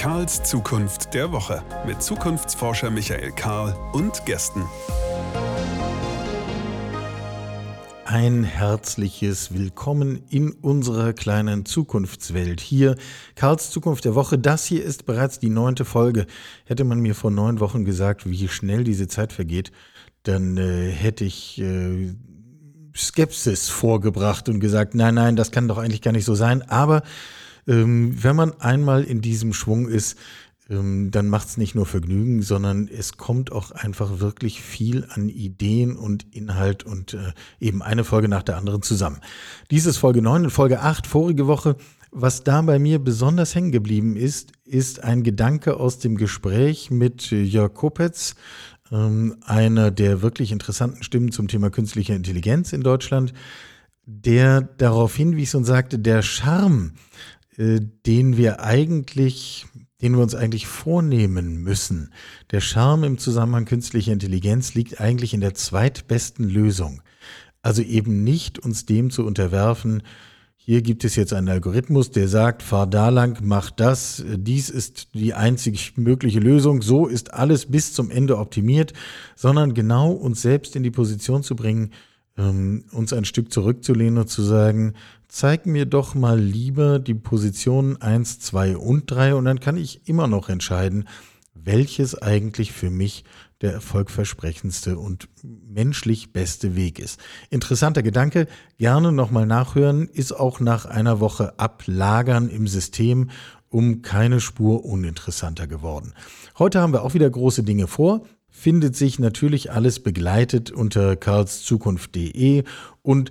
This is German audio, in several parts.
Karls Zukunft der Woche mit Zukunftsforscher Michael Karl und Gästen. Ein herzliches Willkommen in unserer kleinen Zukunftswelt. Hier Karls Zukunft der Woche. Das hier ist bereits die neunte Folge. Hätte man mir vor neun Wochen gesagt, wie schnell diese Zeit vergeht, dann äh, hätte ich äh, Skepsis vorgebracht und gesagt, nein, nein, das kann doch eigentlich gar nicht so sein. Aber ähm, wenn man einmal in diesem Schwung ist, ähm, dann macht es nicht nur Vergnügen, sondern es kommt auch einfach wirklich viel an Ideen und Inhalt und äh, eben eine Folge nach der anderen zusammen. Dies ist Folge 9 und Folge 8 vorige Woche. Was da bei mir besonders hängen geblieben ist, ist ein Gedanke aus dem Gespräch mit Jörg Kopetz, ähm, einer der wirklich interessanten Stimmen zum Thema künstliche Intelligenz in Deutschland, der darauf hinwies und sagte, der Charme, äh, den wir eigentlich, den wir uns eigentlich vornehmen müssen, der Charme im Zusammenhang künstlicher Intelligenz liegt eigentlich in der zweitbesten Lösung. Also eben nicht uns dem zu unterwerfen, hier gibt es jetzt einen Algorithmus, der sagt, fahr da lang, mach das, dies ist die einzig mögliche Lösung, so ist alles bis zum Ende optimiert, sondern genau uns selbst in die Position zu bringen, ähm, uns ein Stück zurückzulehnen und zu sagen, zeig mir doch mal lieber die Positionen 1, 2 und 3 und dann kann ich immer noch entscheiden, welches eigentlich für mich der erfolgversprechendste und menschlich beste Weg ist. Interessanter Gedanke, gerne nochmal nachhören, ist auch nach einer Woche Ablagern im System um keine Spur uninteressanter geworden. Heute haben wir auch wieder große Dinge vor, findet sich natürlich alles begleitet unter karlszukunft.de und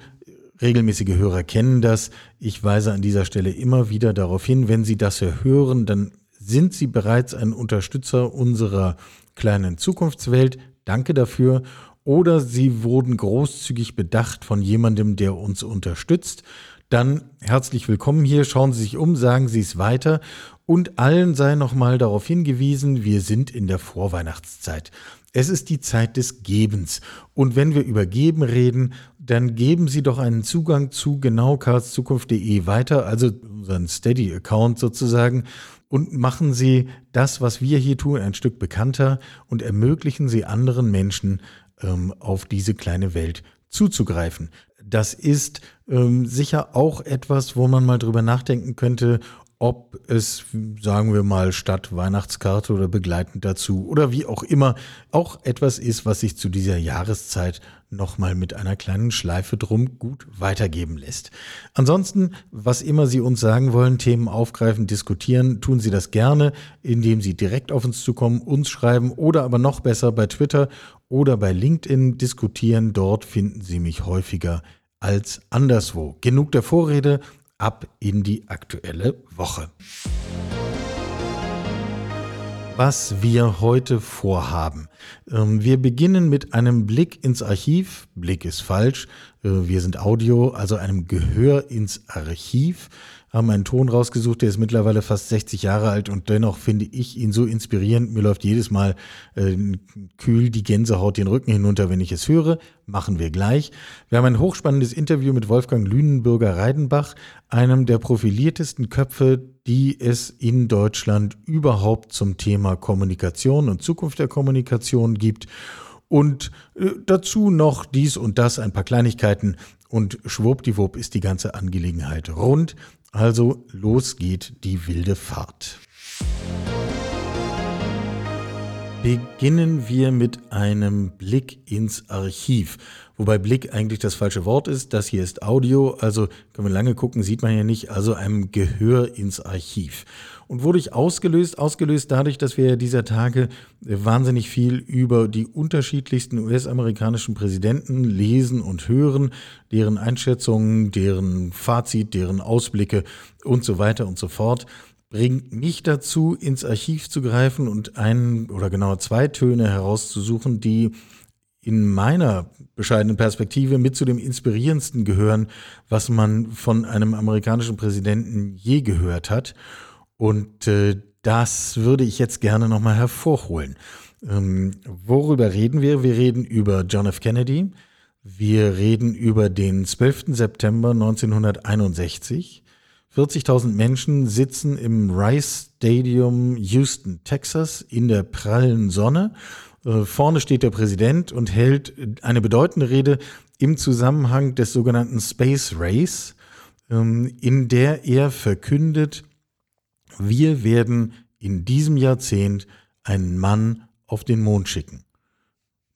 regelmäßige Hörer kennen das. Ich weise an dieser Stelle immer wieder darauf hin, wenn Sie das hören, dann sind Sie bereits ein Unterstützer unserer kleinen Zukunftswelt. Danke dafür. Oder Sie wurden großzügig bedacht von jemandem, der uns unterstützt. Dann herzlich willkommen hier. Schauen Sie sich um, sagen Sie es weiter. Und allen sei nochmal darauf hingewiesen, wir sind in der Vorweihnachtszeit. Es ist die Zeit des Gebens. Und wenn wir über Geben reden, dann geben Sie doch einen Zugang zu genau karlszukunft.de weiter, also unseren Steady-Account sozusagen und machen Sie das, was wir hier tun, ein Stück bekannter und ermöglichen Sie anderen Menschen ähm, auf diese kleine Welt zuzugreifen. Das ist ähm, sicher auch etwas, wo man mal drüber nachdenken könnte, ob es, sagen wir mal, statt Weihnachtskarte oder begleitend dazu oder wie auch immer, auch etwas ist, was sich zu dieser Jahreszeit nochmal mit einer kleinen Schleife drum gut weitergeben lässt. Ansonsten, was immer Sie uns sagen wollen, Themen aufgreifen, diskutieren, tun Sie das gerne, indem Sie direkt auf uns zukommen, uns schreiben oder aber noch besser bei Twitter oder bei LinkedIn diskutieren. Dort finden Sie mich häufiger als anderswo. Genug der Vorrede, ab in die aktuelle Woche. Was wir heute vorhaben. Ähm, wir beginnen mit einem Blick ins Archiv. Blick ist falsch. Äh, wir sind Audio, also einem Gehör ins Archiv haben einen Ton rausgesucht, der ist mittlerweile fast 60 Jahre alt und dennoch finde ich ihn so inspirierend. Mir läuft jedes Mal äh, kühl die Gänsehaut den Rücken hinunter, wenn ich es höre. Machen wir gleich. Wir haben ein hochspannendes Interview mit Wolfgang Lünenbürger-Reidenbach, einem der profiliertesten Köpfe, die es in Deutschland überhaupt zum Thema Kommunikation und Zukunft der Kommunikation gibt. Und äh, dazu noch dies und das, ein paar Kleinigkeiten. Und schwuppdiwupp ist die ganze Angelegenheit rund. Also los geht die wilde Fahrt. Beginnen wir mit einem Blick ins Archiv. Wobei Blick eigentlich das falsche Wort ist. Das hier ist Audio, also können wir lange gucken, sieht man ja nicht. Also einem Gehör ins Archiv und wurde ich ausgelöst, ausgelöst dadurch, dass wir dieser Tage wahnsinnig viel über die unterschiedlichsten US-amerikanischen Präsidenten lesen und hören, deren Einschätzungen, deren Fazit, deren Ausblicke und so weiter und so fort bringt mich dazu, ins Archiv zu greifen und einen oder genauer zwei Töne herauszusuchen, die in meiner bescheidenen Perspektive mit zu dem inspirierendsten gehören, was man von einem amerikanischen Präsidenten je gehört hat. Und äh, das würde ich jetzt gerne nochmal hervorholen. Ähm, worüber reden wir? Wir reden über John F. Kennedy. Wir reden über den 12. September 1961. 40.000 Menschen sitzen im Rice Stadium Houston, Texas in der prallen Sonne. Äh, vorne steht der Präsident und hält eine bedeutende Rede im Zusammenhang des sogenannten Space Race, ähm, in der er verkündet, wir werden in diesem Jahrzehnt einen Mann auf den Mond schicken.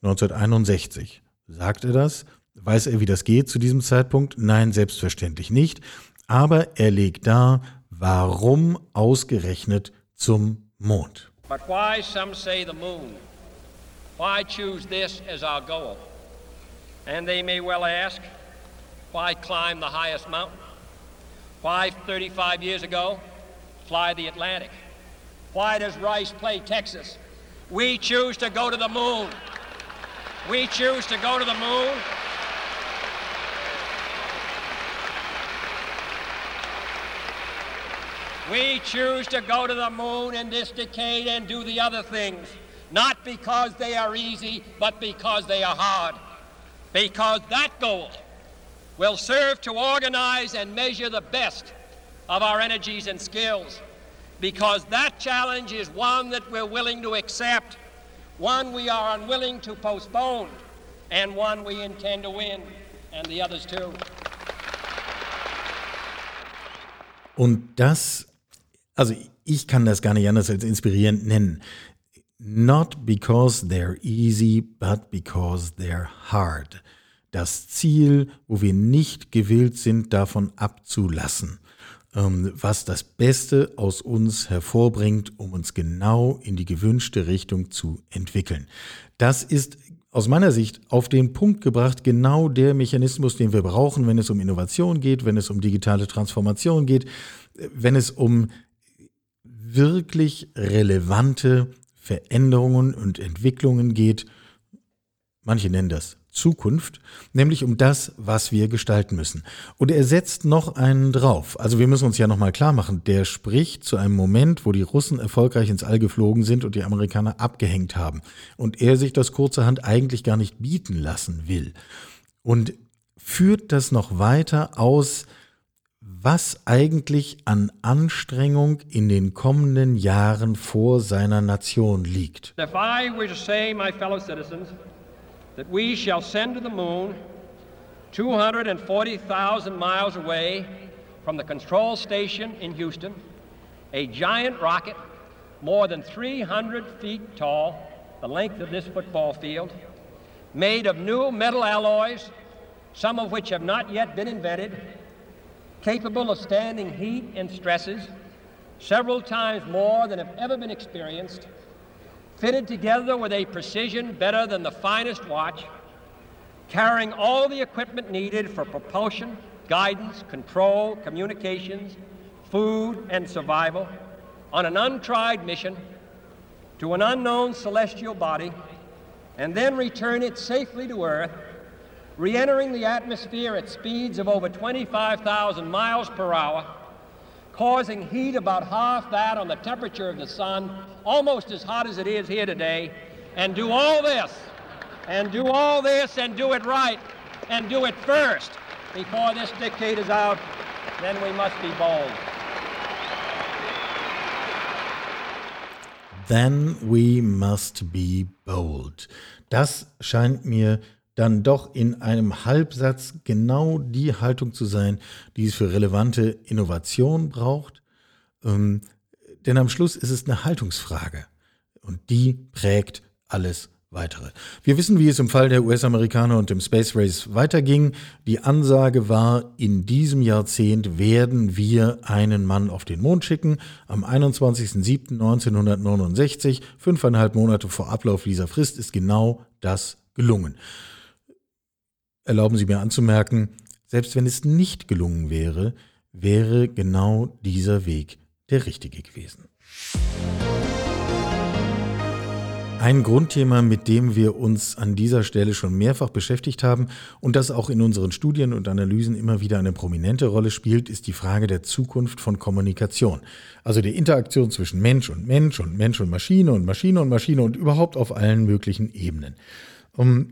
1961. Sagt er das? Weiß er, wie das geht zu diesem Zeitpunkt? Nein, selbstverständlich nicht. Aber er legt dar, warum ausgerechnet zum Mond. But why some say the moon? Why choose this as our goal? And they may well ask, why climb the highest mountain? Why 35 years ago fly the Atlantic? Why does Rice play Texas? We choose to go to the moon. We choose to go to the moon. We choose to go to the moon in this decade and do the other things, not because they are easy, but because they are hard. Because that goal will serve to organize and measure the best of our energies and skills. Because that challenge is one that we're willing to accept one we are unwilling to postpone, and one we intend to win, and the others too. Und das, also ich kann das gar nicht anders als inspirierend nennen. Not because they're easy, but because they're hard. Das Ziel, wo wir nicht gewillt sind, davon abzulassen. Ähm, was das Beste aus uns hervorbringt, um uns genau in die gewünschte Richtung zu entwickeln. Das ist aus meiner Sicht auf den Punkt gebracht genau der Mechanismus, den wir brauchen, wenn es um Innovation geht, wenn es um digitale Transformation geht, wenn es um wirklich relevante Veränderungen und Entwicklungen geht. Manche nennen das Zukunft, nämlich um das, was wir gestalten müssen. Und er setzt noch einen drauf. Also wir müssen uns ja nochmal klar machen, der spricht zu einem Moment, wo die Russen erfolgreich ins All geflogen sind und die Amerikaner abgehängt haben. Und er sich das kurzerhand eigentlich gar nicht bieten lassen will. Und führt das noch weiter aus, was eigentlich an Anstrengung in den kommenden Jahren vor seiner Nation liegt. If I were to say, my fellow citizens, that we shall send to the moon 240,000 miles away from the control station in Houston, a giant rocket more than 300 feet tall, the length of this football field, made of new metal alloys, some of which have not yet been invented, capable of standing heat and stresses several times more than have ever been experienced fitted together with a precision better than the finest watch, carrying all the equipment needed for propulsion, guidance, control, communications, food, and survival on an untried mission to an unknown celestial body, and then return it safely to Earth, re entering the atmosphere at speeds of over 25,000 miles per hour causing heat about half that on the temperature of the sun, almost as hot as it is here today, and do all this, and do all this, and do it right, and do it first before this decade is out, then we must be bold. Then we must be bold. Das scheint mir dann doch in einem Halbsatz genau die Haltung zu sein, die es für relevante Innovation braucht. Ähm, denn am Schluss ist es eine Haltungsfrage und die prägt alles weitere. Wir wissen, wie es im Fall der US-Amerikaner und dem Space Race weiterging. Die Ansage war, in diesem Jahrzehnt werden wir einen Mann auf den Mond schicken. Am 21.07.1969, fünfeinhalb Monate vor Ablauf dieser Frist, ist genau das gelungen erlauben Sie mir anzumerken, selbst wenn es nicht gelungen wäre, wäre genau dieser Weg der richtige gewesen. Ein Grundthema, mit dem wir uns an dieser Stelle schon mehrfach beschäftigt haben und das auch in unseren Studien und Analysen immer wieder eine prominente Rolle spielt, ist die Frage der Zukunft von Kommunikation. Also der Interaktion zwischen Mensch und Mensch und Mensch und Maschine und Maschine und Maschine und überhaupt auf allen möglichen Ebenen. Um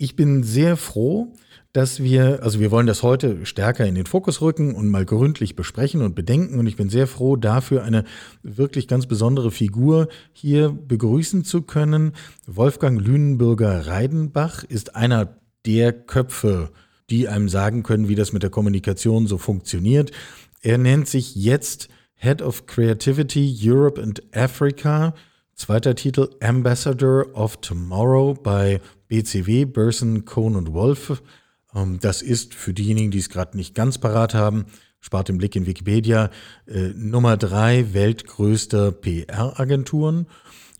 Ich bin sehr froh, dass wir, also wir wollen das heute stärker in den Fokus rücken und mal gründlich besprechen und bedenken. Und ich bin sehr froh, dafür eine wirklich ganz besondere Figur hier begrüßen zu können. Wolfgang Lünenbürger Reidenbach ist einer der Köpfe, die einem sagen können, wie das mit der Kommunikation so funktioniert. Er nennt sich jetzt Head of Creativity Europe and Africa. Zweiter Titel Ambassador of Tomorrow bei BCW, Burson, Cohn und Wolf. Ähm, das ist für diejenigen, die es gerade nicht ganz parat haben, spart den Blick in Wikipedia, äh, Nummer drei weltgrößter PR-Agenturen.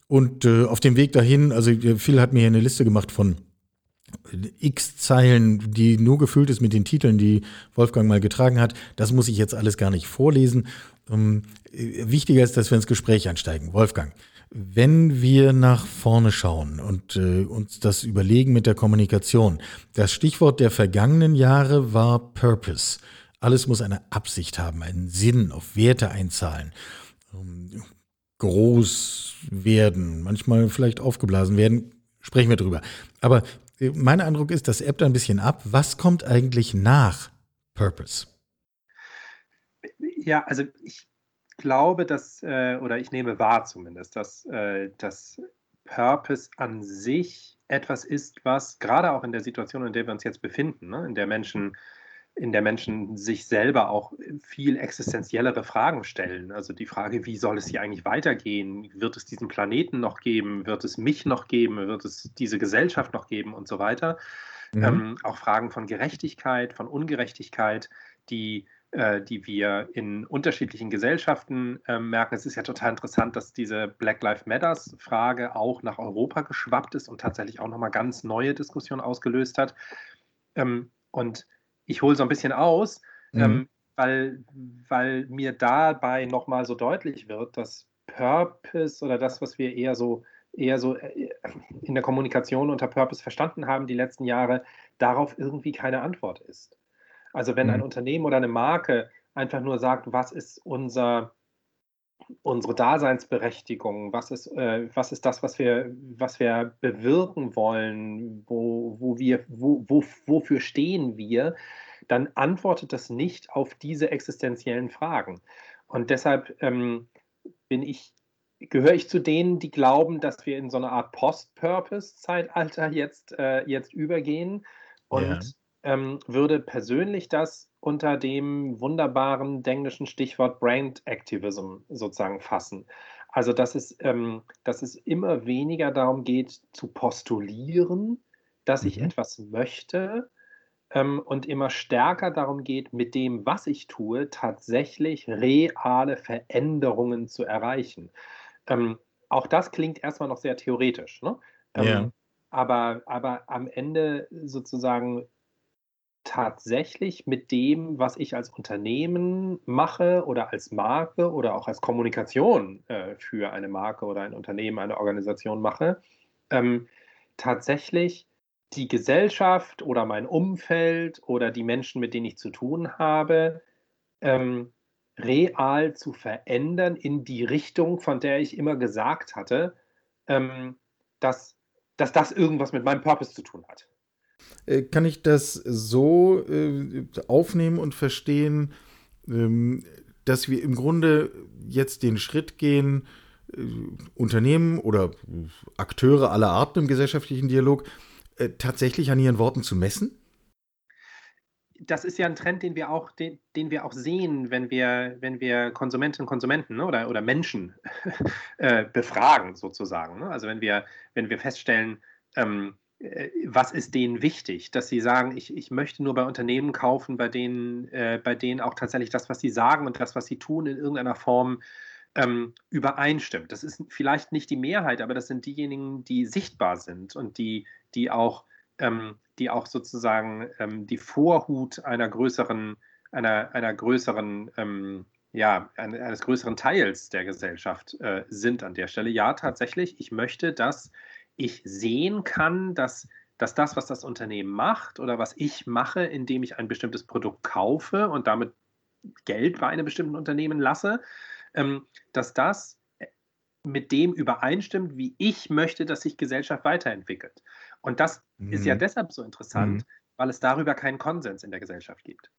Und äh, auf dem Weg dahin, also äh, Phil hat mir hier eine Liste gemacht von x Zeilen, die nur gefüllt ist mit den Titeln, die Wolfgang mal getragen hat. Das muss ich jetzt alles gar nicht vorlesen. Ähm, wichtiger ist, dass wir ins Gespräch einsteigen. Wolfgang, wenn wir nach vorne schauen und äh, uns das überlegen mit der Kommunikation, das Stichwort der vergangenen Jahre war Purpose. Alles muss eine Absicht haben, einen Sinn, auf Werte einzahlen, ähm, groß werden, manchmal vielleicht aufgeblasen werden. Sprechen wir drüber. Aber äh, mein Eindruck ist, das ebbt ein bisschen ab. Was kommt eigentlich nach Purpose? Ja, also ich glaube, dass, äh, oder ich nehme wahr zumindest, dass, äh, dass Purpose an sich etwas ist, was gerade auch in der Situation, in der wir uns jetzt befinden, ne, in der Menschen in der Menschen sich selber auch viel existenziellere Fragen stellen. Also die Frage, wie soll es hier eigentlich weitergehen? Wird es diesen Planeten noch geben? Wird es mich noch geben? Wird es diese Gesellschaft noch geben und so weiter? Mhm. Ähm, auch Fragen von Gerechtigkeit, von Ungerechtigkeit, die die wir in unterschiedlichen Gesellschaften äh, merken. Es ist ja total interessant, dass diese Black Lives Matters-Frage auch nach Europa geschwappt ist und tatsächlich auch nochmal ganz neue Diskussionen ausgelöst hat. Ähm, und ich hole so ein bisschen aus, mhm. ähm, weil, weil mir dabei nochmal so deutlich wird, dass Purpose oder das, was wir eher so eher so äh, in der Kommunikation unter Purpose verstanden haben die letzten Jahre, darauf irgendwie keine Antwort ist. Also wenn ein mhm. Unternehmen oder eine Marke einfach nur sagt, was ist unser, unsere Daseinsberechtigung, was ist, äh, was ist das, was wir, was wir bewirken wollen, wo, wo wir, wo, wo, wofür stehen wir, dann antwortet das nicht auf diese existenziellen Fragen. Und deshalb ähm, bin ich, gehöre ich zu denen, die glauben, dass wir in so eine Art Post-Purpose-Zeitalter jetzt, äh, jetzt übergehen. Und ähm, würde persönlich das unter dem wunderbaren englischen Stichwort Brand Activism sozusagen fassen. Also, dass es, ähm, dass es immer weniger darum geht, zu postulieren, dass ich mhm. etwas möchte ähm, und immer stärker darum geht, mit dem, was ich tue, tatsächlich reale Veränderungen zu erreichen. Ähm, auch das klingt erstmal noch sehr theoretisch. Ne? Ähm, ja. Aber, aber am Ende sozusagen tatsächlich mit dem, was ich als Unternehmen mache oder als Marke oder auch als Kommunikation äh, für eine Marke oder ein Unternehmen, eine Organisation mache, ähm, tatsächlich die Gesellschaft oder mein Umfeld oder die Menschen, mit denen ich zu tun habe, ähm, real zu verändern in die Richtung, von der ich immer gesagt hatte, ähm, dass, dass das irgendwas mit meinem Purpose zu tun hat. Äh, kann ich das so äh, aufnehmen und verstehen, ähm, dass wir im Grunde jetzt den Schritt gehen, äh, Unternehmen oder Akteure aller Arten im gesellschaftlichen Dialog tatsächlich an ihren Worten zu messen? das ist ja ein Trend, den wir auch, den, den wir auch sehen, wenn wir, wenn wir Konsumentinnen und Konsumenten ne, oder, oder Menschen äh, befragen, sozusagen. Ne? Also wenn wir, wenn wir feststellen, ähm, äh, was ist denen wichtig, dass sie sagen, ich, ich möchte nur bei Unternehmen kaufen, bei denen, äh, bei denen auch tatsächlich das, was sie sagen und das, was sie tun, in irgendeiner Form ähm, übereinstimmt. Das ist vielleicht nicht die Mehrheit, aber das sind diejenigen, die sichtbar sind und die, die auch, ähm, die auch sozusagen ähm, die Vorhut einer größeren, einer, einer größeren ähm, ja, eines größeren Teils der Gesellschaft äh, sind an der Stelle. Ja, tatsächlich, ich möchte, dass ich sehen kann, dass, dass das, was das Unternehmen macht oder was ich mache, indem ich ein bestimmtes Produkt kaufe und damit Geld bei einem bestimmten Unternehmen lasse, ähm, dass das mit dem übereinstimmt, wie ich möchte, dass sich Gesellschaft weiterentwickelt. Und das mhm. ist ja mhm. deshalb so interessant, mhm. weil es darüber keinen Konsens in der Gesellschaft gibt.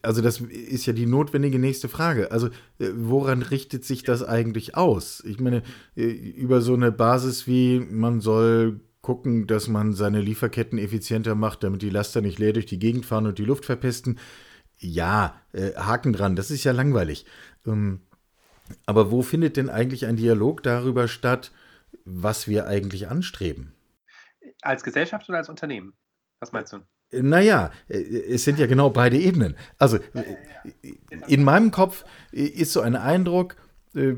Also das ist ja die notwendige nächste Frage. Also äh, woran richtet sich das eigentlich aus? Ich meine, äh, über so eine Basis wie man soll gucken, dass man seine Lieferketten effizienter macht, damit die Laster nicht leer durch die Gegend fahren und die Luft verpesten. Ja, äh, Haken dran, das ist ja langweilig. Ähm, aber wo findet denn eigentlich ein Dialog darüber statt, was wir eigentlich anstreben? Als Gesellschaft oder als Unternehmen? Was meinst du? Naja, äh, es sind ja genau beide Ebenen. Also in meinem Kopf ist so ein Eindruck, äh,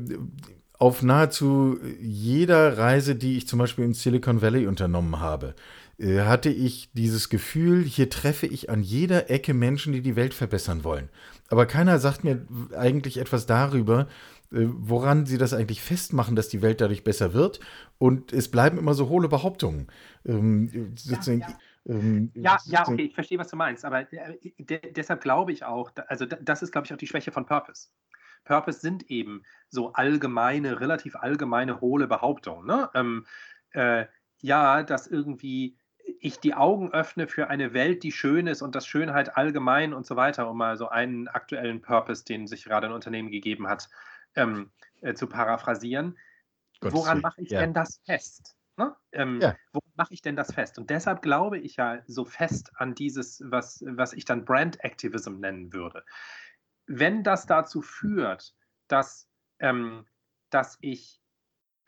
auf nahezu jeder Reise, die ich zum Beispiel im Silicon Valley unternommen habe, äh, hatte ich dieses Gefühl, hier treffe ich an jeder Ecke Menschen, die die Welt verbessern wollen. Aber keiner sagt mir eigentlich etwas darüber, woran sie das eigentlich festmachen, dass die Welt dadurch besser wird. Und es bleiben immer so hohle Behauptungen. Ähm, ja, ja. Ähm, ja, ja, okay, ich verstehe, was du meinst, aber äh, deshalb glaube ich auch, also das ist, glaube ich, auch die Schwäche von Purpose. Purpose sind eben so allgemeine, relativ allgemeine, hohle Behauptungen. Ne? Ähm, äh, ja, dass irgendwie ich die Augen öffne für eine Welt, die schön ist und dass Schönheit allgemein und so weiter, um mal so einen aktuellen Purpose, den sich gerade ein Unternehmen gegeben hat, ähm, äh, zu paraphrasieren. Gott Woran mache ich ja. denn das fest? Ne? Ähm, ja. Wo mache ich denn das fest? Und deshalb glaube ich ja so fest an dieses, was, was ich dann Brand Activism nennen würde. Wenn das dazu führt, dass, ähm, dass ich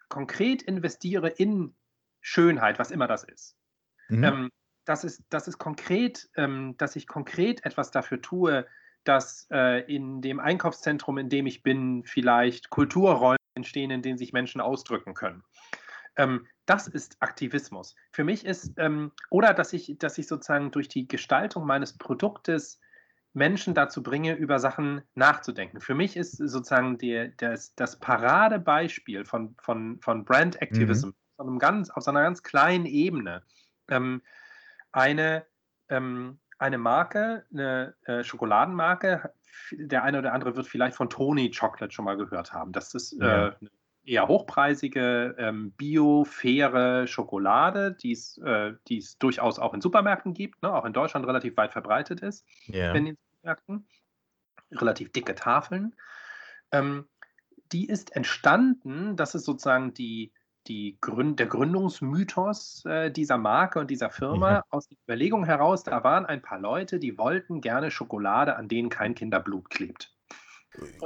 konkret investiere in Schönheit, was immer das ist, mhm. ähm, dass, es, dass, es konkret, ähm, dass ich konkret etwas dafür tue, dass äh, in dem Einkaufszentrum, in dem ich bin, vielleicht Kulturräume entstehen, in denen sich Menschen ausdrücken können. Ähm, das ist Aktivismus. Für mich ist, ähm, oder dass ich, dass ich sozusagen durch die Gestaltung meines Produktes Menschen dazu bringe, über Sachen nachzudenken. Für mich ist sozusagen der, das, das Paradebeispiel von, von, von Brand Activism mhm. auf, einem ganz, auf so einer ganz kleinen Ebene ähm, eine, ähm, eine Marke, eine äh, Schokoladenmarke, der eine oder andere wird vielleicht von Tony Chocolate schon mal gehört haben. Das ist ja. äh, eine eher hochpreisige, ähm, bio-faire Schokolade, die äh, es durchaus auch in Supermärkten gibt, ne, auch in Deutschland relativ weit verbreitet ist yeah. in den Supermärkten. Relativ dicke Tafeln. Ähm, die ist entstanden, das ist sozusagen die, die Gründ der Gründungsmythos äh, dieser Marke und dieser Firma ja. aus der Überlegung heraus, da waren ein paar Leute, die wollten gerne Schokolade, an denen kein Kinderblut klebt.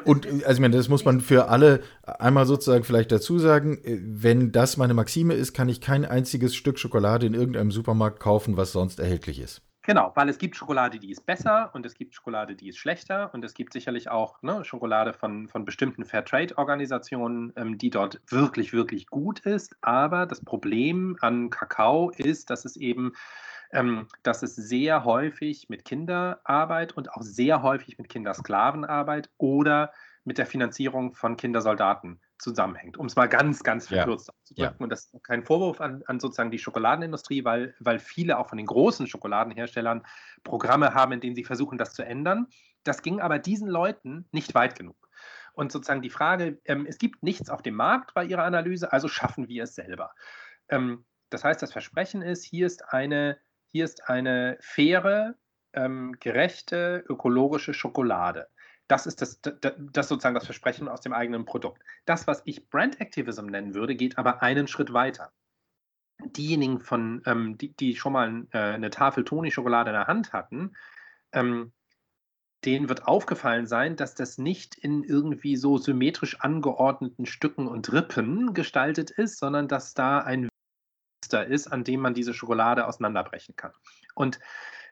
Und also ich meine, das muss man für alle einmal sozusagen vielleicht dazu sagen, wenn das meine Maxime ist, kann ich kein einziges Stück Schokolade in irgendeinem Supermarkt kaufen, was sonst erhältlich ist. Genau, weil es gibt Schokolade, die ist besser und es gibt Schokolade, die ist schlechter und es gibt sicherlich auch ne, Schokolade von, von bestimmten Fairtrade-Organisationen, ähm, die dort wirklich, wirklich gut ist. Aber das Problem an Kakao ist, dass es eben ähm, dass es sehr häufig mit Kinderarbeit und auch sehr häufig mit Kindersklavenarbeit oder mit der Finanzierung von Kindersoldaten zusammenhängt, um es mal ganz, ganz verkürzt ja. auszudrücken. Ja. Und das ist kein Vorwurf an, an, sozusagen die Schokoladenindustrie, weil, weil viele auch von den großen Schokoladenherstellern Programme haben, in denen sie versuchen, das zu ändern. Das ging aber diesen Leuten nicht weit genug. Und sozusagen die Frage, ähm, es gibt nichts auf dem Markt bei ihrer Analyse, also schaffen wir es selber. Ähm, das heißt, das Versprechen ist, hier ist eine hier ist eine faire, ähm, gerechte, ökologische Schokolade. Das ist das, das, das sozusagen das Versprechen aus dem eigenen Produkt. Das, was ich Brand Activism nennen würde, geht aber einen Schritt weiter. Diejenigen von, ähm, die, die schon mal äh, eine Tafel Toni-Schokolade in der Hand hatten, ähm, denen wird aufgefallen sein, dass das nicht in irgendwie so symmetrisch angeordneten Stücken und Rippen gestaltet ist, sondern dass da ein Muster ist, an dem man diese Schokolade auseinanderbrechen kann. Und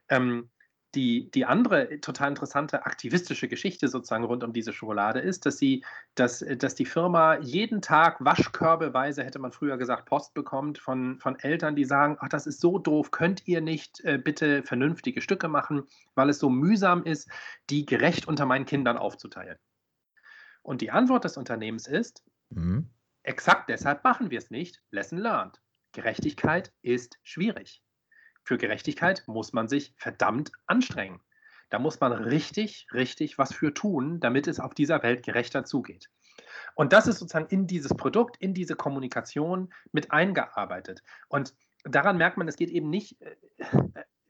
ähm, die, die andere total interessante aktivistische Geschichte sozusagen rund um diese Schokolade ist, dass sie, dass, dass die Firma jeden Tag waschkörbeweise, hätte man früher gesagt, Post bekommt von, von Eltern, die sagen, ach, das ist so doof, könnt ihr nicht äh, bitte vernünftige Stücke machen, weil es so mühsam ist, die gerecht unter meinen Kindern aufzuteilen. Und die Antwort des Unternehmens ist, mhm. exakt deshalb machen wir es nicht, lesson learned. Gerechtigkeit ist schwierig. Für Gerechtigkeit muss man sich verdammt anstrengen. Da muss man richtig, richtig was für tun, damit es auf dieser Welt gerechter zugeht. Und das ist sozusagen in dieses Produkt, in diese Kommunikation mit eingearbeitet. Und daran merkt man, es geht eben nicht, äh,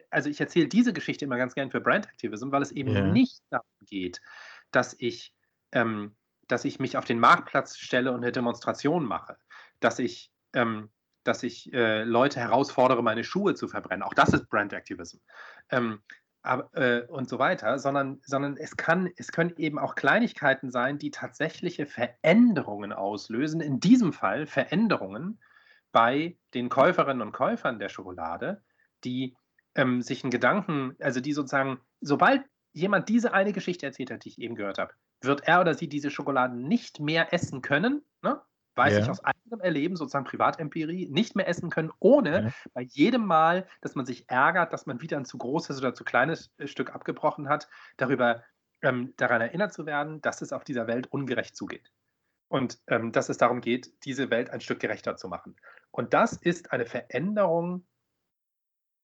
also ich erzähle diese Geschichte immer ganz gern für Brand Activism, weil es eben Ja. nicht darum geht, dass ich, ähm, dass ich mich auf den Marktplatz stelle und eine Demonstration mache, dass ich, ähm, dass ich äh, Leute herausfordere, meine Schuhe zu verbrennen. Auch das ist Brand Activism. Ähm, aber, äh, und so weiter, sondern, sondern es, kann, es können eben auch Kleinigkeiten sein, die tatsächliche Veränderungen auslösen. In diesem Fall Veränderungen bei den Käuferinnen und Käufern der Schokolade, die ähm, sich einen Gedanken, also die sozusagen, sobald jemand diese eine Geschichte erzählt hat, die ich eben gehört habe, wird er oder sie diese Schokolade nicht mehr essen können, ne? Weiß Ja. ich aus eigenem Erleben, sozusagen Privatempirie, nicht mehr essen können, ohne Ja. bei jedem Mal, dass man sich ärgert, dass man wieder ein zu großes oder zu kleines äh, Stück abgebrochen hat, darüber ähm, daran erinnert zu werden, dass es auf dieser Welt ungerecht zugeht. Und ähm, dass es darum geht, diese Welt ein Stück gerechter zu machen. Und das ist eine Veränderung,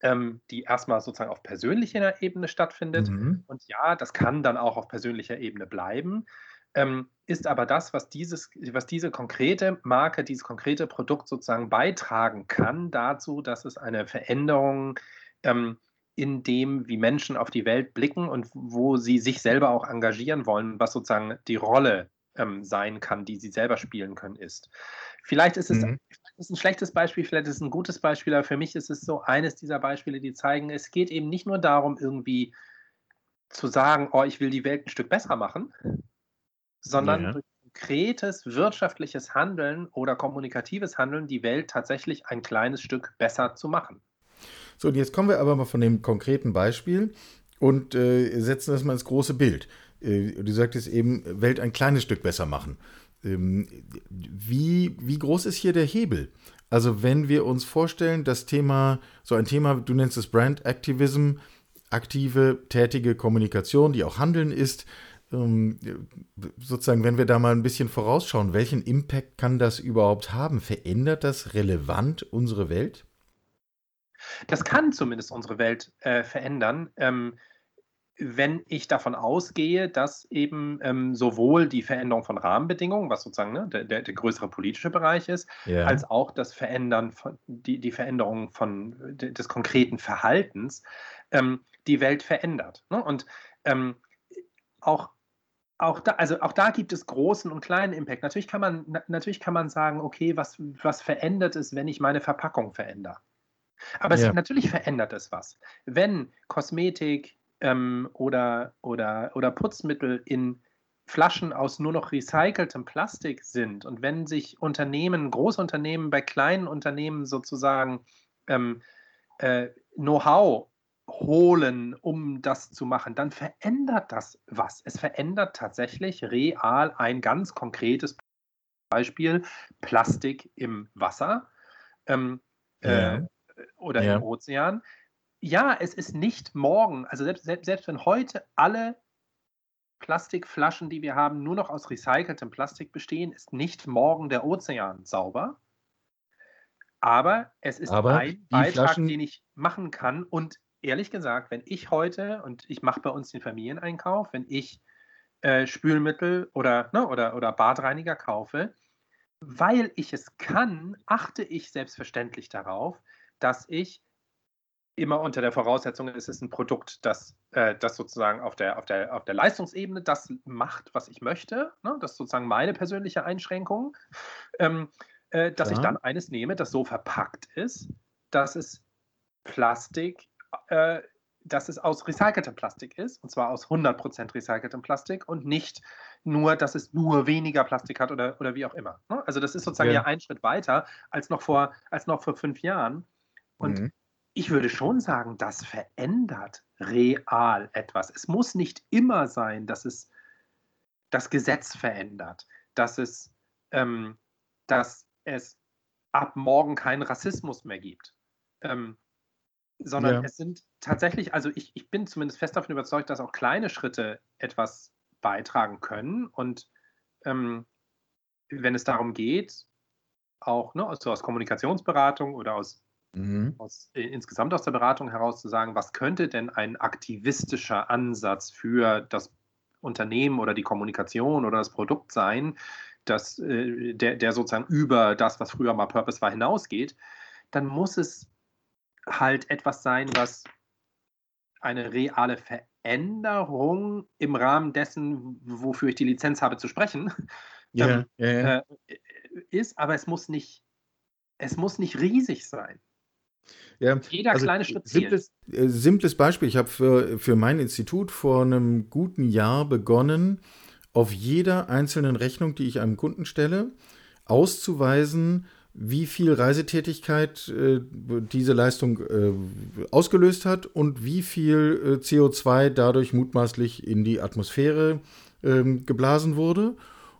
ähm, die erstmal sozusagen auf persönlicher Ebene stattfindet. Mhm. Und ja, das kann dann auch auf persönlicher Ebene bleiben. Ähm, ist aber das, was, dieses, was diese konkrete Marke, dieses konkrete Produkt sozusagen beitragen kann dazu, dass es eine Veränderung ähm, in dem, wie Menschen auf die Welt blicken und wo sie sich selber auch engagieren wollen, was sozusagen die Rolle ähm, sein kann, die sie selber spielen können, ist. Vielleicht ist es Mhm. ist ein schlechtes Beispiel, vielleicht ist es ein gutes Beispiel, aber für mich ist es so eines dieser Beispiele, die zeigen, es geht eben nicht nur darum, irgendwie zu sagen, oh, ich will die Welt ein Stück besser machen, sondern Ja. durch konkretes wirtschaftliches Handeln oder kommunikatives Handeln die Welt tatsächlich ein kleines Stück besser zu machen. So, und jetzt kommen wir aber mal von dem konkreten Beispiel und äh, setzen das mal ins große Bild. Äh, du sagtest eben, Welt ein kleines Stück besser machen. Ähm, wie, wie groß ist hier der Hebel? Also, wenn wir uns vorstellen, das Thema, so ein Thema, du nennst es Brand Activism, aktive, tätige Kommunikation, die auch Handeln ist, sozusagen, wenn wir da mal ein bisschen vorausschauen, welchen Impact kann das überhaupt haben? Verändert das relevant unsere Welt? Das kann zumindest unsere Welt äh, verändern, ähm, wenn ich davon ausgehe, dass eben ähm, sowohl die Veränderung von Rahmenbedingungen, was sozusagen ne, der, der, der größere politische Bereich ist, Ja. als auch das Verändern von, die, die Veränderung von, de- des konkreten Verhaltens ähm, die Welt verändert. Ne? Und ähm, auch, auch, da, also auch da gibt es großen und kleinen Impact. Natürlich kann man, na, natürlich kann man sagen, okay, was, was verändert es, wenn ich meine Verpackung verändere? Aber es, Ja. natürlich verändert es was. Wenn Kosmetik ähm, oder, oder, oder Putzmittel in Flaschen aus nur noch recyceltem Plastik sind und wenn sich Unternehmen, Großunternehmen bei kleinen Unternehmen sozusagen ähm, äh, Know-how holen, um das zu machen, dann verändert das was. Es verändert tatsächlich real ein ganz konkretes Beispiel, Plastik im Wasser. Ähm, Ja. äh, oder Ja. im Ozean. Ja, es ist nicht morgen, also selbst, selbst, selbst wenn heute alle Plastikflaschen, die wir haben, nur noch aus recyceltem Plastik bestehen, ist nicht morgen der Ozean sauber. Aber es ist Aber ein Beitrag, Flaschen- den ich machen kann. Und ehrlich gesagt, wenn ich heute, und ich mache bei uns den Familieneinkauf, wenn ich äh, Spülmittel oder, ne, oder, oder Badreiniger kaufe, weil ich es kann, achte ich selbstverständlich darauf, dass ich immer unter der Voraussetzung, es ist ein Produkt, das, äh, das sozusagen auf der, auf, der, auf der Leistungsebene das macht, was ich möchte. Ne? Das ist sozusagen meine persönliche Einschränkung. Ähm, äh, dass ich Klar. dann eines nehme, das so verpackt ist, dass es Plastik, äh, dass es aus recyceltem Plastik ist, und zwar aus 100% recyceltem Plastik und nicht nur, dass es nur weniger Plastik hat oder, oder wie auch immer. ne? Also das ist sozusagen Ja. ja, ein Schritt weiter als noch vor, als noch vor fünf Jahren. Und Mhm. ich würde schon sagen, das verändert real etwas. Es muss nicht immer sein, dass es das Gesetz verändert, dass es, ähm, dass es ab morgen keinen Rassismus mehr gibt. Ähm, sondern Ja. es sind tatsächlich, also ich, ich bin zumindest fest davon überzeugt, dass auch kleine Schritte etwas beitragen können. Und ähm, wenn es darum geht, auch ne, also aus Kommunikationsberatung oder aus Mhm. aus, äh, insgesamt aus der Beratung heraus zu sagen, was könnte denn ein aktivistischer Ansatz für das Unternehmen oder die Kommunikation oder das Produkt sein, das, äh, der, der sozusagen über das, was früher mal Purpose war, hinausgeht, dann muss es halt etwas sein, was eine reale Veränderung im Rahmen dessen, wofür ich die Lizenz habe zu sprechen, Ja, ja, ja. äh, ist, aber es muss nicht, es muss nicht riesig sein. Ja, Jeder also kleine Schritt simples, äh, simples Beispiel. Ich habe für, für mein Institut vor einem guten Jahr begonnen, auf jeder einzelnen Rechnung, die ich einem Kunden stelle, auszuweisen, wie viel Reisetätigkeit äh, diese Leistung äh, ausgelöst hat und wie viel äh, CO2 dadurch mutmaßlich in die Atmosphäre ähm, geblasen wurde.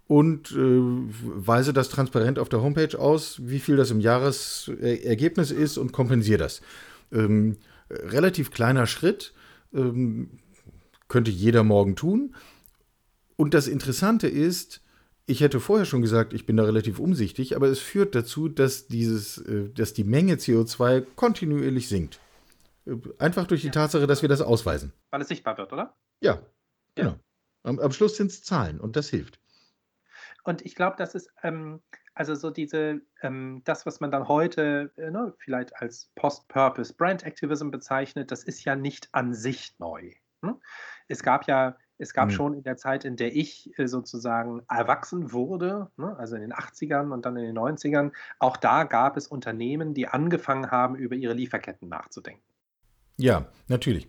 Und äh, weise das transparent auf der Homepage aus, wie viel das im Jahresergebnis ist und kompensiere das. Ähm, relativ kleiner Schritt, ähm, könnte jeder morgen tun. Und das Interessante ist, ich hätte vorher schon gesagt, ich bin da relativ umsichtig, aber es führt dazu, dass, dieses, äh, dass die Menge CO2 kontinuierlich sinkt. Äh, Einfach durch die Tatsache, dass wir das ausweisen. Weil es sichtbar wird, oder? Ja, genau. Am, am Schluss sind es Zahlen und das hilft. Und ich glaube, das ist ähm, also so diese, ähm, das, was man dann heute äh, ne, vielleicht als Post-Purpose Brand Activism bezeichnet, das ist ja nicht an sich neu. Ne? Es gab ja, es gab Mhm. schon in der Zeit, in der ich äh, sozusagen erwachsen wurde, ne, also in den 80ern und dann in den 90ern, auch da gab es Unternehmen, die angefangen haben, über ihre Lieferketten nachzudenken. Ja, natürlich.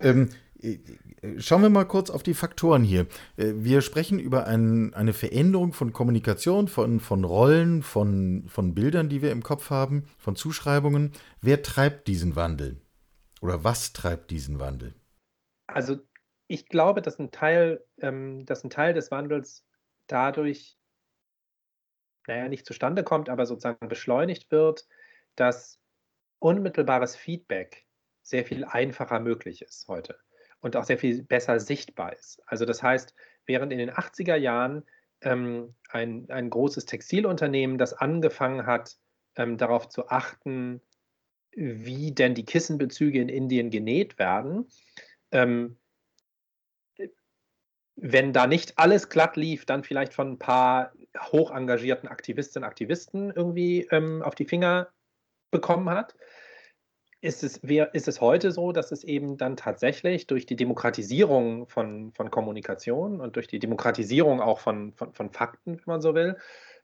Ähm, äh, äh, schauen wir mal kurz auf die Faktoren hier. Wir sprechen über ein, eine Veränderung von Kommunikation, von, von Rollen, von, von Bildern, die wir im Kopf haben, von Zuschreibungen. Wer treibt diesen Wandel? Oder was treibt diesen Wandel? Also ich glaube, dass ein Teil, ähm, dass ein Teil des Wandels dadurch, naja, nicht zustande kommt, aber sozusagen beschleunigt wird, dass unmittelbares Feedback sehr viel einfacher möglich ist heute und auch sehr viel besser sichtbar ist. Also das heißt, während in den 80er Jahren ähm, ein, ein großes Textilunternehmen, das angefangen hat, ähm, darauf zu achten, wie denn die Kissenbezüge in Indien genäht werden, ähm, wenn da nicht alles glatt lief, dann vielleicht von ein paar hoch engagierten Aktivistinnen und Aktivisten irgendwie ähm, auf die Finger bekommen hat. Ist es, wer, ist es heute so, dass es eben dann tatsächlich durch die Demokratisierung von, von Kommunikation und durch die Demokratisierung auch von, von, von Fakten, wenn man so will,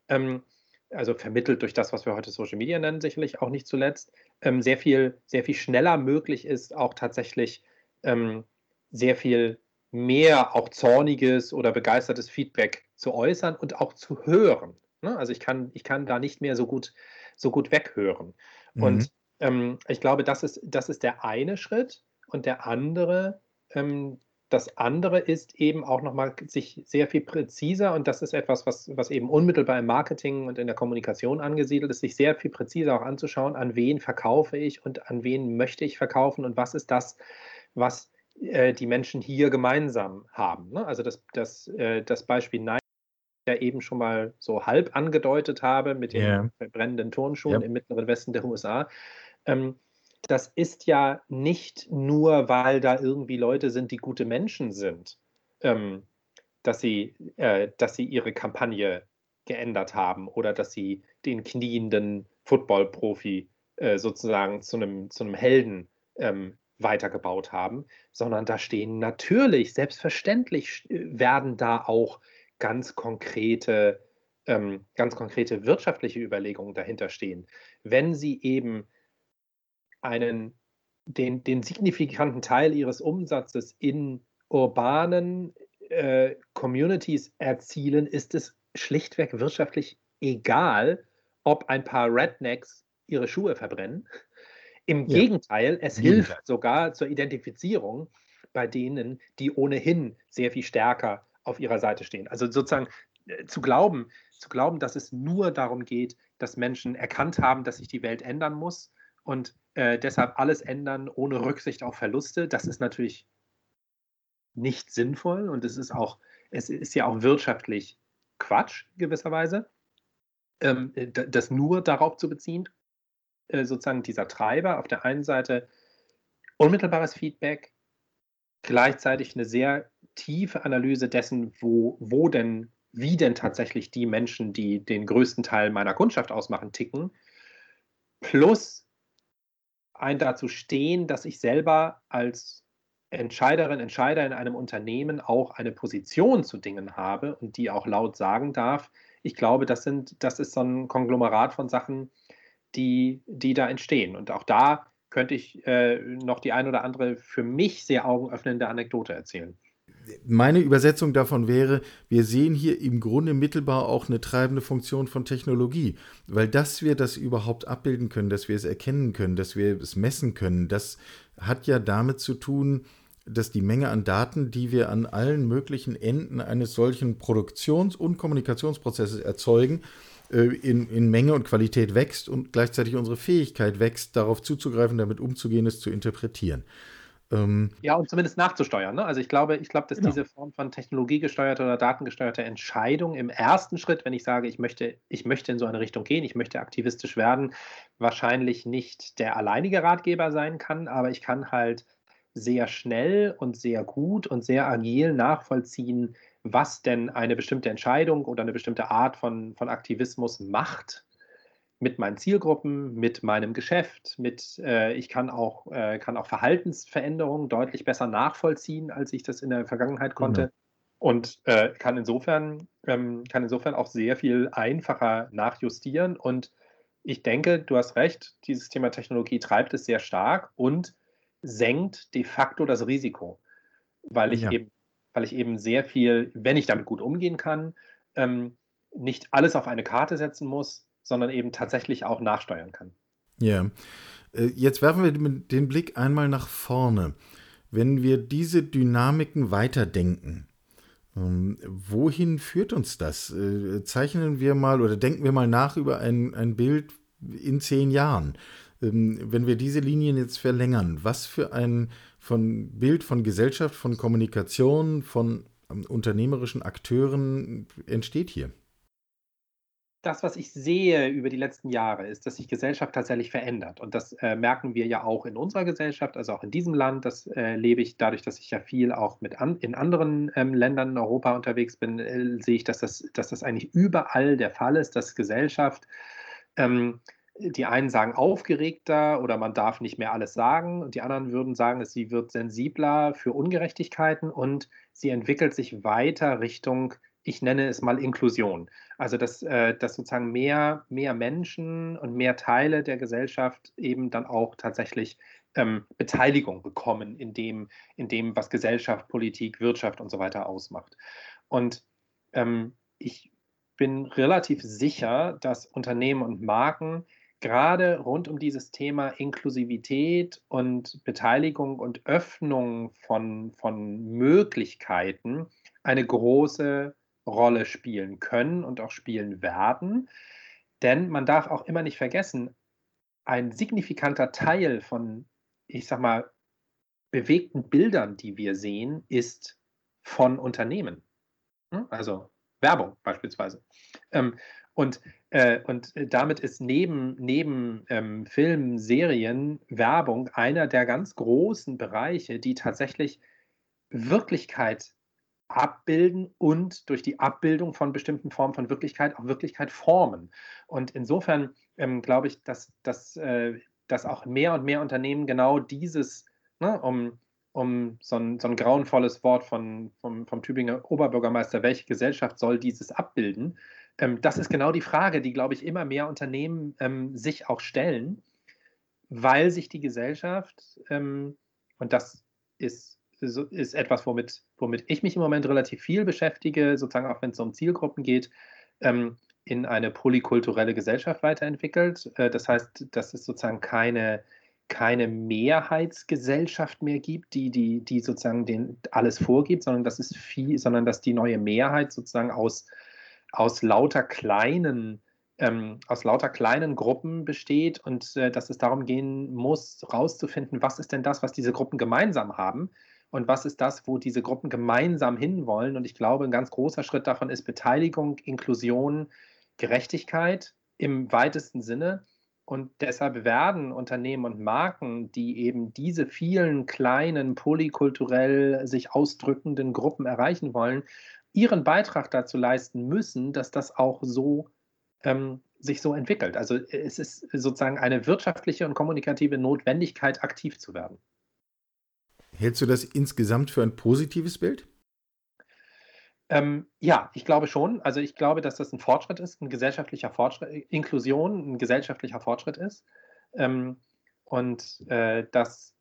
ähm, also vermittelt durch das, was wir heute Social Media nennen, sicherlich auch nicht zuletzt, ähm, sehr, viel, sehr viel schneller möglich ist, auch tatsächlich ähm, sehr viel mehr auch zorniges oder begeistertes Feedback zu äußern und auch zu hören. Ne? Also ich kann, ich kann da nicht mehr so gut, so gut weghören. Mhm. Und ähm, ich glaube, das ist, das ist der eine Schritt. Und der andere, ähm, das andere ist eben auch nochmal sich sehr viel präziser, und das ist etwas, was, was eben unmittelbar im Marketing und in der Kommunikation angesiedelt ist, sich sehr viel präziser auch anzuschauen, an wen verkaufe ich und an wen möchte ich verkaufen und was ist das, was äh, die Menschen hier gemeinsam haben. Ne? Also das, das, äh, das Beispiel Nike, ja eben schon mal so halb angedeutet habe mit den Ja. brennenden Turnschuhen Ja. im mittleren Westen der USA. Ähm, das ist ja nicht nur, weil da irgendwie Leute sind, die gute Menschen sind, ähm, dass, sie, äh, dass sie ihre Kampagne geändert haben oder dass sie den knienden Football-Profi äh, sozusagen zu einem, zu einem Helden ähm, weitergebaut haben, sondern da stehen natürlich, selbstverständlich äh, werden da auch ganz konkrete, ähm, ganz konkrete wirtschaftliche Überlegungen dahinter stehen. Wenn sie eben einen, den, den signifikanten Teil ihres Umsatzes in urbanen äh, Communities erzielen, ist es schlichtweg wirtschaftlich egal, ob ein paar Rednecks ihre Schuhe verbrennen. Im Ja. Gegenteil, es Im hilft Gegenteil. sogar zur Identifizierung bei denen, die ohnehin sehr viel stärker auf ihrer Seite stehen. Also sozusagen äh, zu glauben, zu glauben, dass es nur darum geht, dass Menschen erkannt haben, dass sich die Welt ändern muss und äh, deshalb alles ändern ohne Rücksicht auf Verluste, das ist natürlich nicht sinnvoll und es ist auch, es ist ja auch wirtschaftlich Quatsch gewisserweise, ähm, das nur darauf zu beziehen, äh, sozusagen dieser Treiber auf der einen Seite unmittelbares Feedback, gleichzeitig eine sehr tiefe Analyse dessen, wo, wo denn, wie denn tatsächlich die Menschen, die den größten Teil meiner Kundschaft ausmachen, ticken, plus ein dazu stehen, dass ich selber als Entscheiderin, Entscheider in einem Unternehmen auch eine Position zu Dingen habe und die auch laut sagen darf. Ich glaube, das sind, das ist so ein Konglomerat von Sachen, die, die da entstehen. Und auch da könnte ich äh, noch die ein oder andere für mich sehr augenöffnende Anekdote erzählen. Meine Übersetzung davon wäre, wir sehen hier im Grunde mittelbar auch eine treibende Funktion von Technologie, weil dass wir das überhaupt abbilden können, dass wir es erkennen können, dass wir es messen können, das hat ja damit zu tun, dass die Menge an Daten, die wir an allen möglichen Enden eines solchen Produktions- und Kommunikationsprozesses erzeugen, in, in Menge und Qualität wächst und gleichzeitig unsere Fähigkeit wächst, darauf zuzugreifen, damit umzugehen, es zu interpretieren. Ähm, ja, und zumindest nachzusteuern. Ne? Also ich glaube, ich glaube, dass genau. diese Form von technologiegesteuerter oder datengesteuerter Entscheidung im ersten Schritt, wenn ich sage, ich möchte, ich möchte in so eine Richtung gehen, ich möchte aktivistisch werden, wahrscheinlich nicht der alleinige Ratgeber sein kann, aber ich kann halt sehr schnell und sehr gut und sehr agil nachvollziehen, was denn eine bestimmte Entscheidung oder eine bestimmte Art von, von Aktivismus macht mit meinen Zielgruppen, mit meinem Geschäft, mit äh, ich kann auch, äh, kann auch Verhaltensveränderungen deutlich besser nachvollziehen, als ich das in der Vergangenheit konnte. Mhm. Und äh, kann, insofern, ähm, kann insofern auch sehr viel einfacher nachjustieren. Und ich denke, du hast recht, dieses Thema Technologie treibt es sehr stark und senkt de facto das Risiko, weil ich ja. eben, weil ich eben sehr viel, wenn ich damit gut umgehen kann, ähm, nicht alles auf eine Karte setzen muss, sondern eben tatsächlich auch nachsteuern kann. Ja. Äh, jetzt werfen wir den Blick einmal nach vorne. Wenn wir diese Dynamiken weiterdenken, ähm, wohin führt uns das? Äh, zeichnen wir mal oder denken wir mal nach über ein, ein Bild in zehn Jahren. Ähm, wenn wir diese Linien jetzt verlängern, was für ein von Bild von Gesellschaft, von Kommunikation, von ähm, unternehmerischen Akteuren entsteht hier? Das, was ich sehe über die letzten Jahre, ist, dass sich Gesellschaft tatsächlich verändert. Und das äh, merken wir ja auch in unserer Gesellschaft, also auch in diesem Land. Das äh, lebe ich dadurch, dass ich ja viel auch mit an, in anderen ähm, Ländern in Europa unterwegs bin, äh, sehe ich, dass das, dass das eigentlich überall der Fall ist, dass Gesellschaft ähm, die einen sagen aufgeregter oder man darf nicht mehr alles sagen und die anderen würden sagen, sie wird sensibler für Ungerechtigkeiten und sie entwickelt sich weiter Richtung, ich nenne es mal Inklusion. Also dass, äh, dass sozusagen mehr, mehr Menschen und mehr Teile der Gesellschaft eben dann auch tatsächlich ähm, Beteiligung bekommen in dem, in dem, was Gesellschaft, Politik, Wirtschaft und so weiter ausmacht. Und ähm, ich bin relativ sicher, dass Unternehmen und Marken gerade rund um dieses Thema Inklusivität und Beteiligung und Öffnung von, von Möglichkeiten eine große Rolle spielen können und auch spielen werden. Denn man darf auch immer nicht vergessen, ein signifikanter Teil von, ich sag mal, bewegten Bildern, die wir sehen, ist von Unternehmen. Hm? Also Werbung beispielsweise. Ähm, und, äh, und damit ist neben, neben ähm, Filmen, Serien, Werbung einer der ganz großen Bereiche, die tatsächlich Wirklichkeit abbilden und durch die Abbildung von bestimmten Formen von Wirklichkeit auch Wirklichkeit formen. Und insofern ähm, glaube ich, dass, dass, äh, dass auch mehr und mehr Unternehmen genau dieses, ne, um, um so ein, so ein grauenvolles Wort von, vom, vom Tübinger Oberbürgermeister, welche Gesellschaft soll dieses abbilden, ähm, das ist genau die Frage, die, glaube ich, immer mehr Unternehmen ähm, sich auch stellen, weil sich die Gesellschaft, ähm, und das ist, ist etwas, womit, womit ich mich im Moment relativ viel beschäftige, sozusagen auch wenn es um Zielgruppen geht, ähm, in eine polykulturelle Gesellschaft weiterentwickelt. Äh, das heißt, dass es sozusagen keine, keine Mehrheitsgesellschaft mehr gibt, die, die, die sozusagen den, alles vorgibt, sondern dass es viel, sondern dass die neue Mehrheit sozusagen aus aus lauter kleinen ähm, aus lauter kleinen Gruppen besteht und äh, dass es darum gehen muss, herauszufinden, was ist denn das, was diese Gruppen gemeinsam haben und was ist das, wo diese Gruppen gemeinsam hinwollen. Und ich glaube, ein ganz großer Schritt davon ist Beteiligung, Inklusion, Gerechtigkeit im weitesten Sinne. Und deshalb werden Unternehmen und Marken, die eben diese vielen kleinen, polykulturell sich ausdrückenden Gruppen erreichen wollen, ihren Beitrag dazu leisten müssen, dass das auch so ähm, sich so entwickelt. Also es ist sozusagen eine wirtschaftliche und kommunikative Notwendigkeit, aktiv zu werden. Hältst du das insgesamt für ein positives Bild? Ähm, ja, ich glaube schon. Also ich glaube, dass das ein Fortschritt ist, ein gesellschaftlicher Fortschritt, Inklusion, ein gesellschaftlicher Fortschritt ist. Ähm, und äh, dass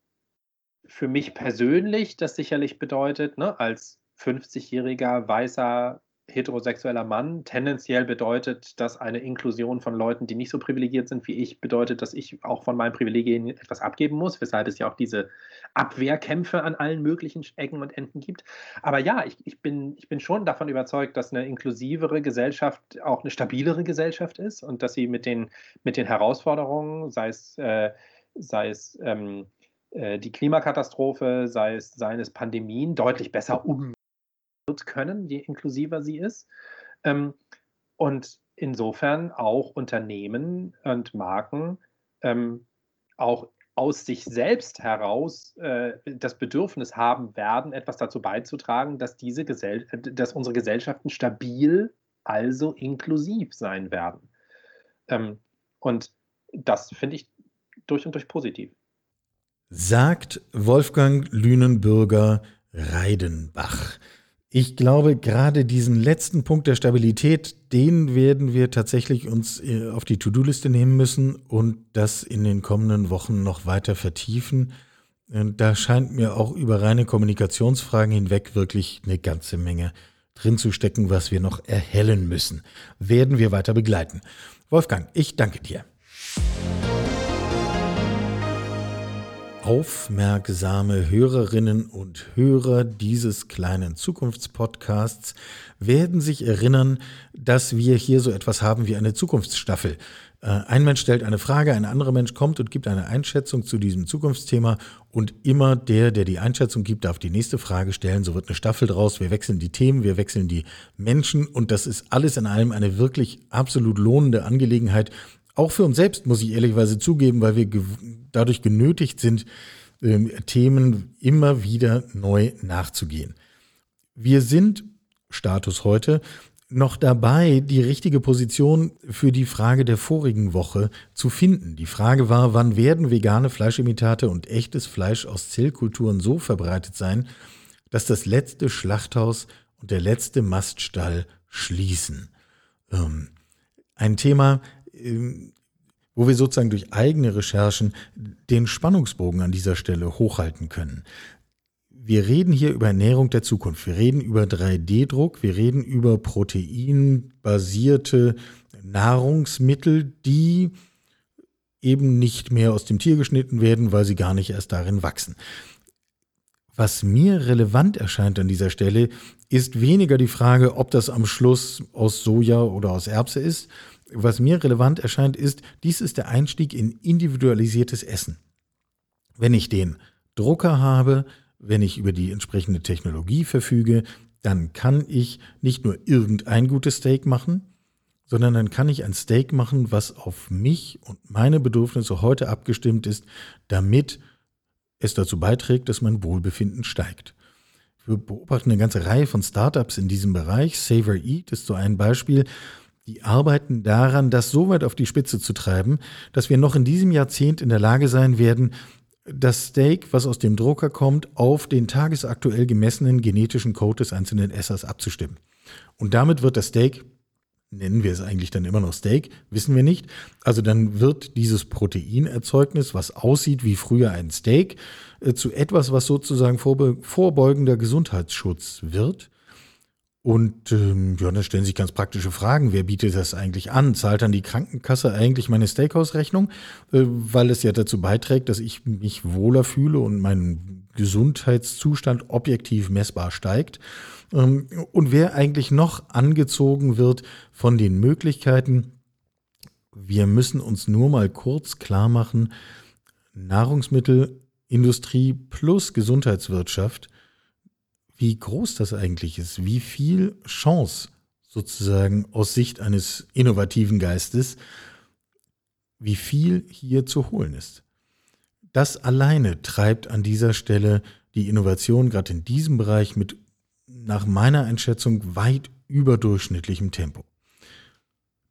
für mich persönlich das sicherlich bedeutet, ne, als 50-jähriger weißer heterosexueller Mann tendenziell bedeutet, dass eine Inklusion von Leuten, die nicht so privilegiert sind wie ich, bedeutet, dass ich auch von meinen Privilegien etwas abgeben muss, weshalb es ja auch diese Abwehrkämpfe an allen möglichen Ecken und Enden gibt. Aber ja, ich, ich, bin, ich bin schon davon überzeugt, dass eine inklusivere Gesellschaft auch eine stabilere Gesellschaft ist und dass sie mit den, mit den Herausforderungen, sei es, äh, sei es ähm, äh, die Klimakatastrophe, sei es, seien es Pandemien, deutlich besser um können, je inklusiver sie ist. Ähm, und insofern auch Unternehmen und Marken ähm, auch aus sich selbst heraus äh, das Bedürfnis haben werden, etwas dazu beizutragen, dass, diese Gesell dass unsere Gesellschaften stabil, also inklusiv sein werden. Ähm, und das finde ich durch und durch positiv. Sagt Wolfgang Lünenbürger Reidenbach. Ich glaube, gerade diesen letzten Punkt der Stabilität, den werden wir tatsächlich uns äh, auf die To-Do-Liste nehmen müssen und das in den kommenden Wochen noch weiter vertiefen. Da scheint mir auch über reine Kommunikationsfragen hinweg wirklich eine ganze Menge drin zu stecken, was wir noch erhellen müssen. Werden wir weiter begleiten. Wolfgang, ich danke dir. Aufmerksame Hörerinnen und Hörer dieses kleinen Zukunftspodcasts werden sich erinnern, dass wir hier so etwas haben wie eine Zukunftsstaffel. Äh, ein Mensch stellt eine Frage, ein anderer Mensch kommt und gibt eine Einschätzung zu diesem Zukunftsthema und immer der, der die Einschätzung gibt, darf die nächste Frage stellen. So wird eine Staffel draus. Wir wechseln die Themen, wir wechseln die Menschen und das ist alles in allem eine wirklich absolut lohnende Angelegenheit, auch für uns selbst, muss ich ehrlicherweise zugeben, weil wir ge dadurch genötigt sind, äh, Themen immer wieder neu nachzugehen. Wir sind, Status heute, noch dabei, die richtige Position für die Frage der vorigen Woche zu finden. Die Frage war, wann werden vegane Fleischimitate und echtes Fleisch aus Zellkulturen so verbreitet sein, dass das letzte Schlachthaus und der letzte Maststall schließen. Ähm, ein Thema, ähm, wo wir sozusagen durch eigene Recherchen den Spannungsbogen an dieser Stelle hochhalten können. Wir reden hier über Ernährung der Zukunft. Wir reden über 3D-Druck. Wir reden über proteinbasierte Nahrungsmittel, die eben nicht mehr aus dem Tier geschnitten werden, weil sie gar nicht erst darin wachsen. Was mir relevant erscheint an dieser Stelle, ist weniger die Frage, ob das am Schluss aus Soja oder aus Erbse ist, was mir relevant erscheint, ist, dies ist der Einstieg in individualisiertes Essen. Wenn ich den Drucker habe, wenn ich über die entsprechende Technologie verfüge, dann kann ich nicht nur irgendein gutes Steak machen, sondern dann kann ich ein Steak machen, was auf mich und meine Bedürfnisse heute abgestimmt ist, damit es dazu beiträgt, dass mein Wohlbefinden steigt. Wir beobachten eine ganze Reihe von Startups in diesem Bereich. Savor Eat ist so ein Beispiel, die arbeiten daran, das so weit auf die Spitze zu treiben, dass wir noch in diesem Jahrzehnt in der Lage sein werden, das Steak, was aus dem Drucker kommt, auf den tagesaktuell gemessenen genetischen Code des einzelnen Essers abzustimmen. Und damit wird das Steak, nennen wir es eigentlich dann immer noch Steak, wissen wir nicht, also dann wird dieses Proteinerzeugnis, was aussieht wie früher ein Steak, äh, zu etwas, was sozusagen vorbeugender Gesundheitsschutz wird und ähm, ja, da stellen sich ganz praktische Fragen. Wer bietet das eigentlich an? Zahlt dann die Krankenkasse eigentlich meine Steakhouse-Rechnung, äh, weil es ja dazu beiträgt, dass ich mich wohler fühle und mein Gesundheitszustand objektiv messbar steigt? Ähm, und wer eigentlich noch angezogen wird von den Möglichkeiten, wir müssen uns nur mal kurz klar machen, Nahrungsmittelindustrie plus Gesundheitswirtschaft – wie groß das eigentlich ist, wie viel Chance sozusagen aus Sicht eines innovativen Geistes, wie viel hier zu holen ist. Das alleine treibt an dieser Stelle die Innovation gerade in diesem Bereich mit nach meiner Einschätzung weit überdurchschnittlichem Tempo.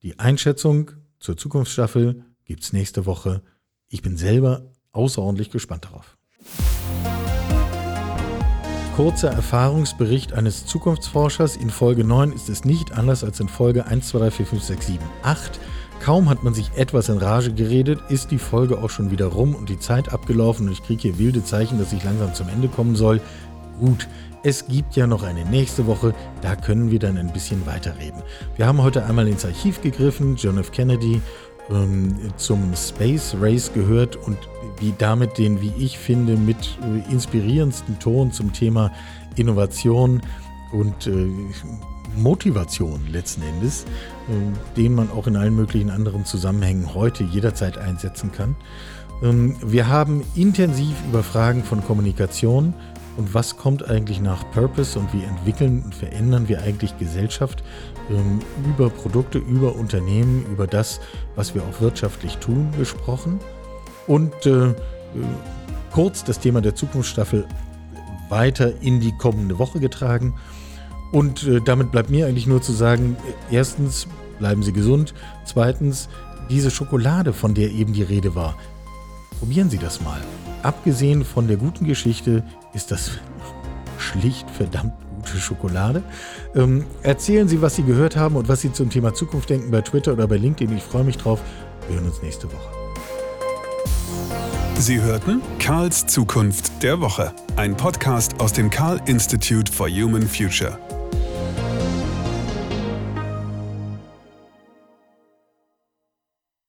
Die Einschätzung zur Zukunftsstaffel gibt es nächste Woche. Ich bin selber außerordentlich gespannt darauf. Kurzer Erfahrungsbericht eines Zukunftsforschers. In Folge 9 ist es nicht anders als in Folge 1, 2, 3, 4, 5, 6, 7, 8. Kaum hat man sich etwas in Rage geredet, ist die Folge auch schon wieder rum und die Zeit abgelaufen und ich kriege hier wilde Zeichen, dass ich langsam zum Ende kommen soll. Gut, es gibt ja noch eine nächste Woche, da können wir dann ein bisschen weiterreden. Wir haben heute einmal ins Archiv gegriffen, John F. Kennedy ähm, zum Space Race gehört und wie damit den, wie ich finde, mit äh, inspirierendsten Ton zum Thema Innovation und äh, Motivation letzten Endes, äh, den man auch in allen möglichen anderen Zusammenhängen heute jederzeit einsetzen kann. Ähm, wir haben intensiv über Fragen von Kommunikation und was kommt eigentlich nach Purpose und wie entwickeln und verändern wir eigentlich Gesellschaft ähm, über Produkte, über Unternehmen, über das, was wir auch wirtschaftlich tun, gesprochen. Und äh, äh, kurz das Thema der Zukunftsstaffel weiter in die kommende Woche getragen. Und äh, damit bleibt mir eigentlich nur zu sagen, erstens, bleiben Sie gesund. Zweitens, diese Schokolade, von der eben die Rede war, probieren Sie das mal. Abgesehen von der guten Geschichte ist das schlicht verdammt gute Schokolade. Ähm, erzählen Sie, was Sie gehört haben und was Sie zum Thema Zukunft denken bei Twitter oder bei LinkedIn. Ich freue mich drauf. Wir hören uns nächste Woche. Sie hörten Karls Zukunft der Woche, ein Podcast aus dem Karl Institute for Human Future.